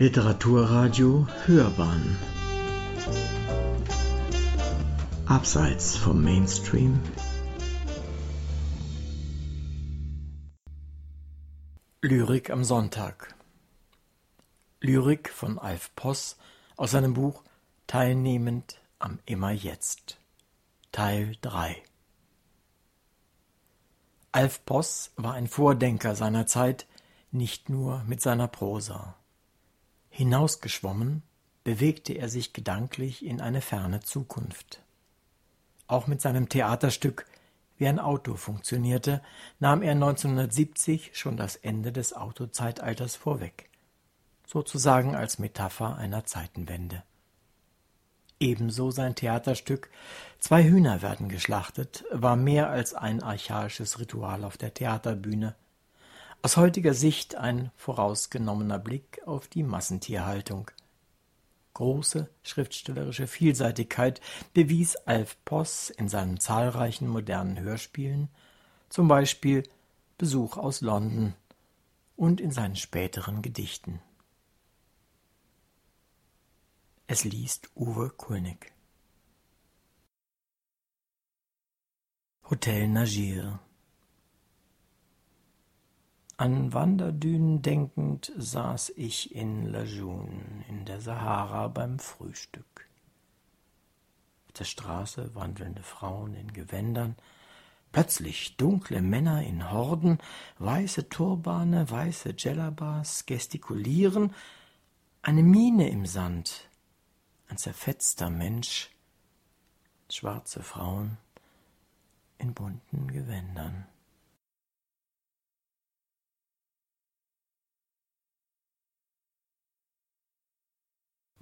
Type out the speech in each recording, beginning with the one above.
Literaturradio Hörbahn. Abseits vom Mainstream. Lyrik am Sonntag. Lyrik von Alf Poss aus seinem Buch Teilnehmend am Immer Jetzt Teil 3 Alf Poss war ein Vordenker seiner Zeit, nicht nur mit seiner Prosa. Hinausgeschwommen bewegte er sich gedanklich in eine ferne Zukunft. Auch mit seinem Theaterstück Wie ein Auto funktionierte, nahm er 1970 schon das Ende des Autozeitalters vorweg, sozusagen als Metapher einer Zeitenwende. Ebenso sein Theaterstück Zwei Hühner werden geschlachtet war mehr als ein archaisches Ritual auf der Theaterbühne – aus heutiger Sicht ein vorausgenommener Blick auf die Massentierhaltung. Große schriftstellerische Vielseitigkeit bewies Alf Poss in seinen zahlreichen modernen Hörspielen, zum Beispiel Besuch aus London und in seinen späteren Gedichten. Es liest Uwe Kulnig. Hotel Nagir an Wanderdünen denkend saß ich in Lajoun in der Sahara beim Frühstück. Auf der Straße wandelnde Frauen in Gewändern, plötzlich dunkle Männer in Horden, weiße Turbane, weiße Djellabas gestikulieren, eine Mine im Sand, ein zerfetzter Mensch, schwarze Frauen in bunten Gewändern.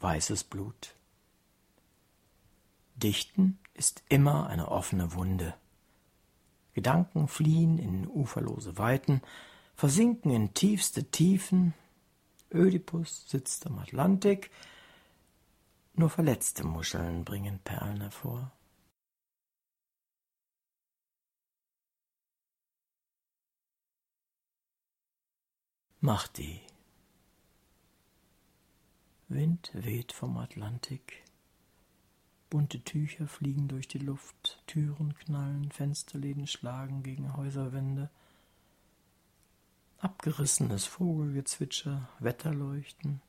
Weißes Blut. Dichten ist immer eine offene Wunde. Gedanken fliehen in uferlose Weiten, versinken in tiefste Tiefen. Ödipus sitzt am Atlantik, nur verletzte Muscheln bringen Perlen hervor. Mahdi Wind weht vom Atlantik. Bunte Tücher fliegen durch die Luft, Türen knallen, Fensterläden schlagen gegen Häuserwände. Abgerissenes Vogelgezwitscher, Wetterleuchten.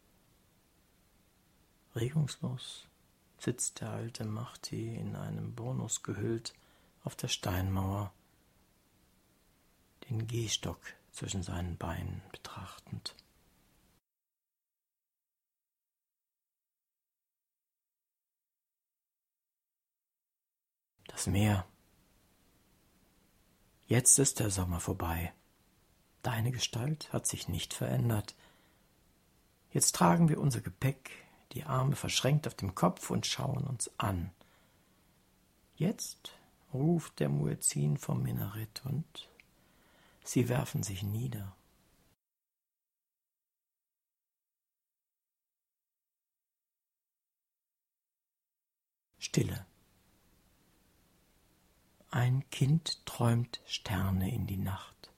Regungslos sitzt der alte Mahti in einem Bonus gehüllt auf der Steinmauer, den Gehstock zwischen seinen Beinen betrachtend. Das Meer. Jetzt ist der Sommer vorbei. Deine Gestalt hat sich nicht verändert. Jetzt tragen wir unser Gepäck, die Arme verschränkt auf dem Kopf und schauen uns an. Jetzt ruft der Muezzin vom Minarett und sie werfen sich nieder. Stille. Ein Kind träumt Sterne in die Nacht,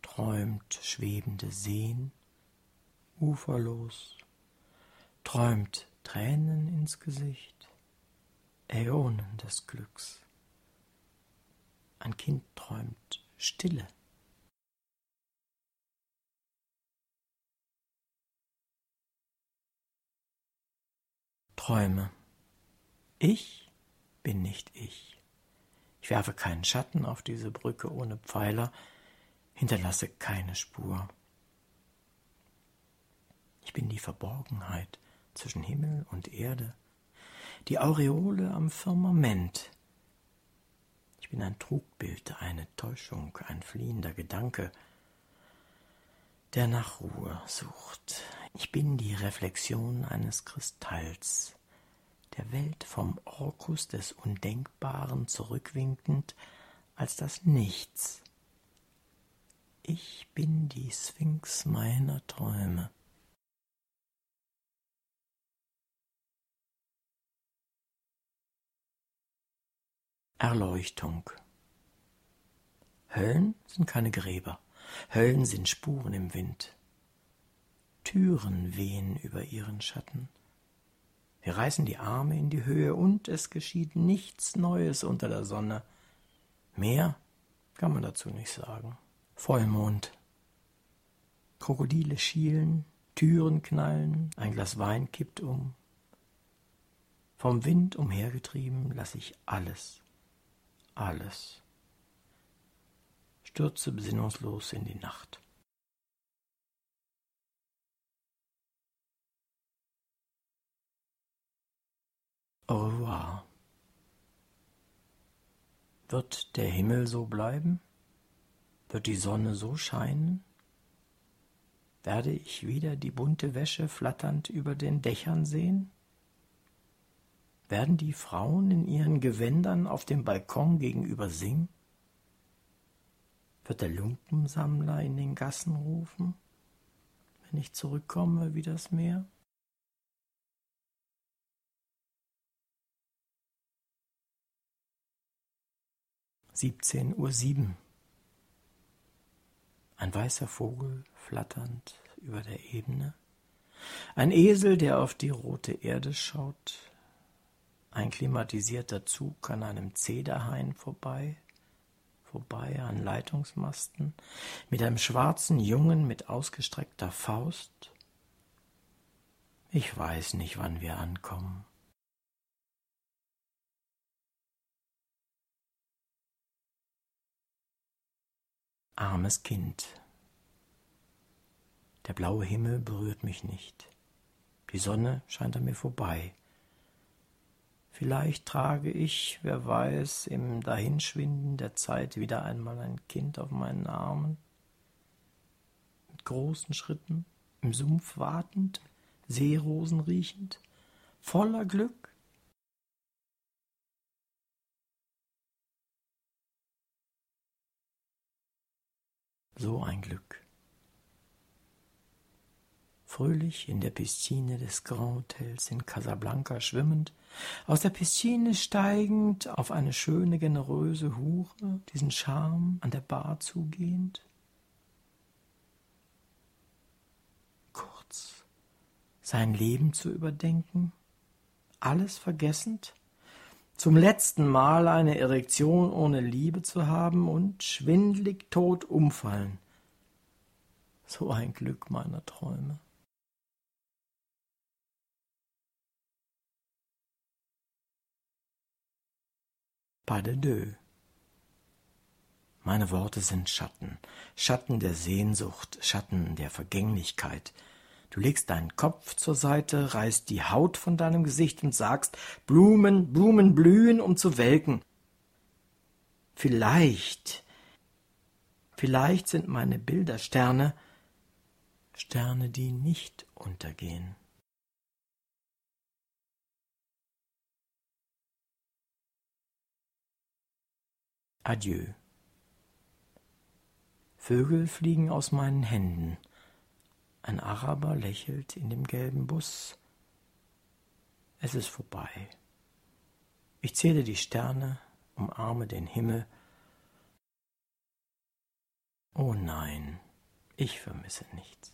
träumt schwebende Seen, uferlos, träumt Tränen ins Gesicht, Äonen des Glücks. Ein Kind träumt Stille. Träume. Ich bin nicht ich. Ich werfe keinen Schatten auf diese Brücke ohne Pfeiler, hinterlasse keine Spur. Ich bin die Verborgenheit zwischen Himmel und Erde, die Aureole am Firmament. Ich bin ein Trugbild, eine Täuschung, ein fliehender Gedanke, der nach Ruhe sucht. Ich bin die Reflexion eines Kristalls, der Welt vom Orkus des Undenkbaren zurückwinkend als das Nichts. Ich bin die Sphinx meiner Träume. Erleuchtung. Höllen sind keine Gräber, Höllen sind Spuren im Wind. Türen wehen über ihren Schatten. Wir reißen die Arme in die Höhe und es geschieht nichts Neues unter der Sonne. Mehr kann man dazu nicht sagen. Vollmond. Krokodile schielen, Türen knallen, ein Glas Wein kippt um. Vom Wind umhergetrieben lasse ich alles, alles, stürze besinnungslos in die Nacht. Au revoir. Wird der Himmel so bleiben? Wird die Sonne so scheinen? Werde ich wieder die bunte Wäsche flatternd über den Dächern sehen? Werden die Frauen in ihren Gewändern auf dem Balkon gegenüber singen? Wird der Lumpensammler in den Gassen rufen, wenn ich zurückkomme wie das Meer? Siebzehn Uhr sieben. Ein weißer Vogel flatternd über der Ebene. Ein Esel, der auf die rote Erde schaut. Ein klimatisierter Zug an einem Zederhain vorbei, vorbei an Leitungsmasten, mit einem schwarzen Jungen mit ausgestreckter Faust. Ich weiß nicht, wann wir ankommen. Armes Kind. Der blaue Himmel berührt mich nicht. Die Sonne scheint an mir vorbei. Vielleicht trage ich, wer weiß, im Dahinschwinden der Zeit wieder einmal ein Kind auf meinen Armen. Mit großen Schritten, im Sumpf wartend, Seerosen riechend, voller Glück. So ein Glück fröhlich in der Piscine des Grand Hotels in Casablanca schwimmend, aus der Piscine steigend auf eine schöne, generöse Hure, diesen Charme an der Bar zugehend? Kurz, sein Leben zu überdenken, alles vergessend, zum letzten Mal eine Erektion ohne Liebe zu haben und schwindlig tot umfallen. So ein Glück meiner Träume. Pas de deux. Meine Worte sind Schatten, Schatten der Sehnsucht, Schatten der Vergänglichkeit. Du legst deinen Kopf zur Seite, reißt die Haut von deinem Gesicht und sagst, Blumen, Blumen blühen, um zu welken. Vielleicht, vielleicht sind meine Bilder Sterne, Sterne, die nicht untergehen. Adieu. Vögel fliegen aus meinen Händen. Ein Araber lächelt in dem gelben Bus. Es ist vorbei. Ich zähle die Sterne, umarme den Himmel. Oh nein, ich vermisse nichts.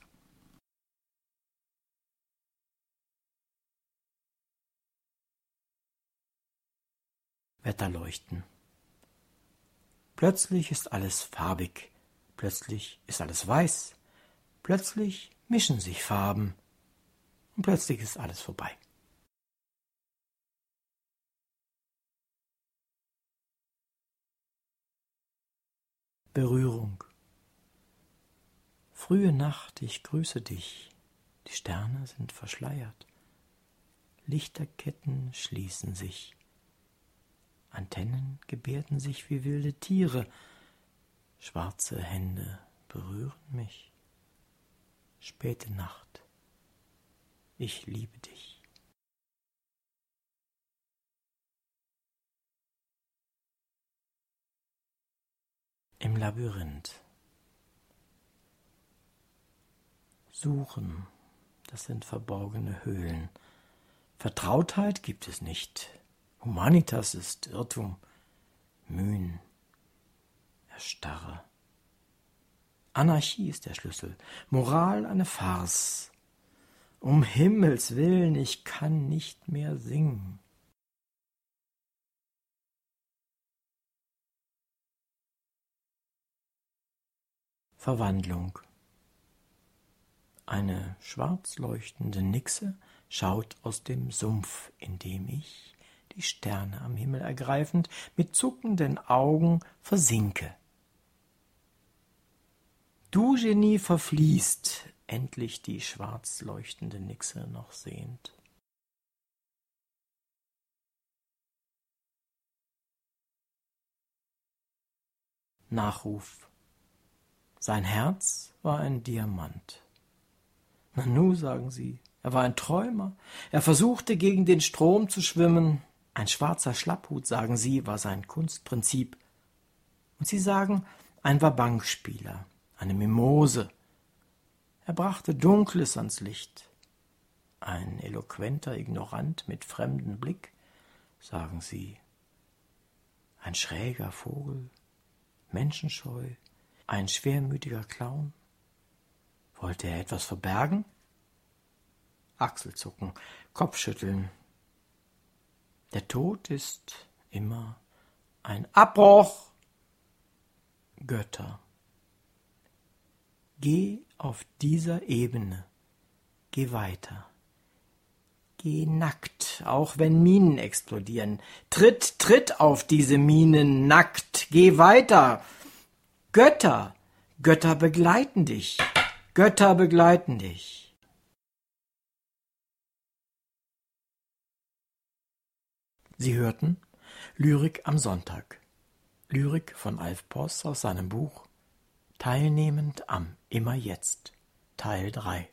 Wetterleuchten. Plötzlich ist alles farbig, plötzlich ist alles weiß, plötzlich mischen sich Farben und plötzlich ist alles vorbei. Berührung. Frühe Nacht, ich grüße dich. Die Sterne sind verschleiert. Lichterketten schließen sich. Antennen gebärden sich wie wilde Tiere, schwarze Hände berühren mich. Späte Nacht, ich liebe dich. Im Labyrinth. Suchen, das sind verborgene Höhlen. Vertrautheit gibt es nicht. Humanitas ist Irrtum, Mühen, Erstarre. Anarchie ist der Schlüssel, Moral eine Farce, Um Himmels willen, ich kann nicht mehr singen. Verwandlung Eine schwarz leuchtende Nixe schaut aus dem Sumpf, in dem ich, die Sterne am Himmel ergreifend, mit zuckenden Augen versinke. Du, Genie, verfließt, endlich die schwarz leuchtende Nixe noch sehend. Nachruf Sein Herz war ein Diamant. Nanu, sagen sie, er war ein Träumer. Er versuchte gegen den Strom zu schwimmen. Ein schwarzer Schlapphut, sagen sie, war sein Kunstprinzip. Und sie sagen, ein war Bankspieler, eine Mimose. Er brachte Dunkles ans Licht. Ein eloquenter Ignorant mit fremdem Blick, sagen sie. Ein schräger Vogel, menschenscheu, ein schwermütiger Clown. Wollte er etwas verbergen? Achselzucken, Kopfschütteln. Der Tod ist immer ein Abbruch. Götter. Geh auf dieser Ebene. Geh weiter. Geh nackt, auch wenn Minen explodieren. Tritt, tritt auf diese Minen nackt. Geh weiter. Götter, Götter begleiten dich. Götter begleiten dich. Sie hörten Lyrik am Sonntag. Lyrik von Alf Poss aus seinem Buch teilnehmend am Immer Jetzt, Teil 3.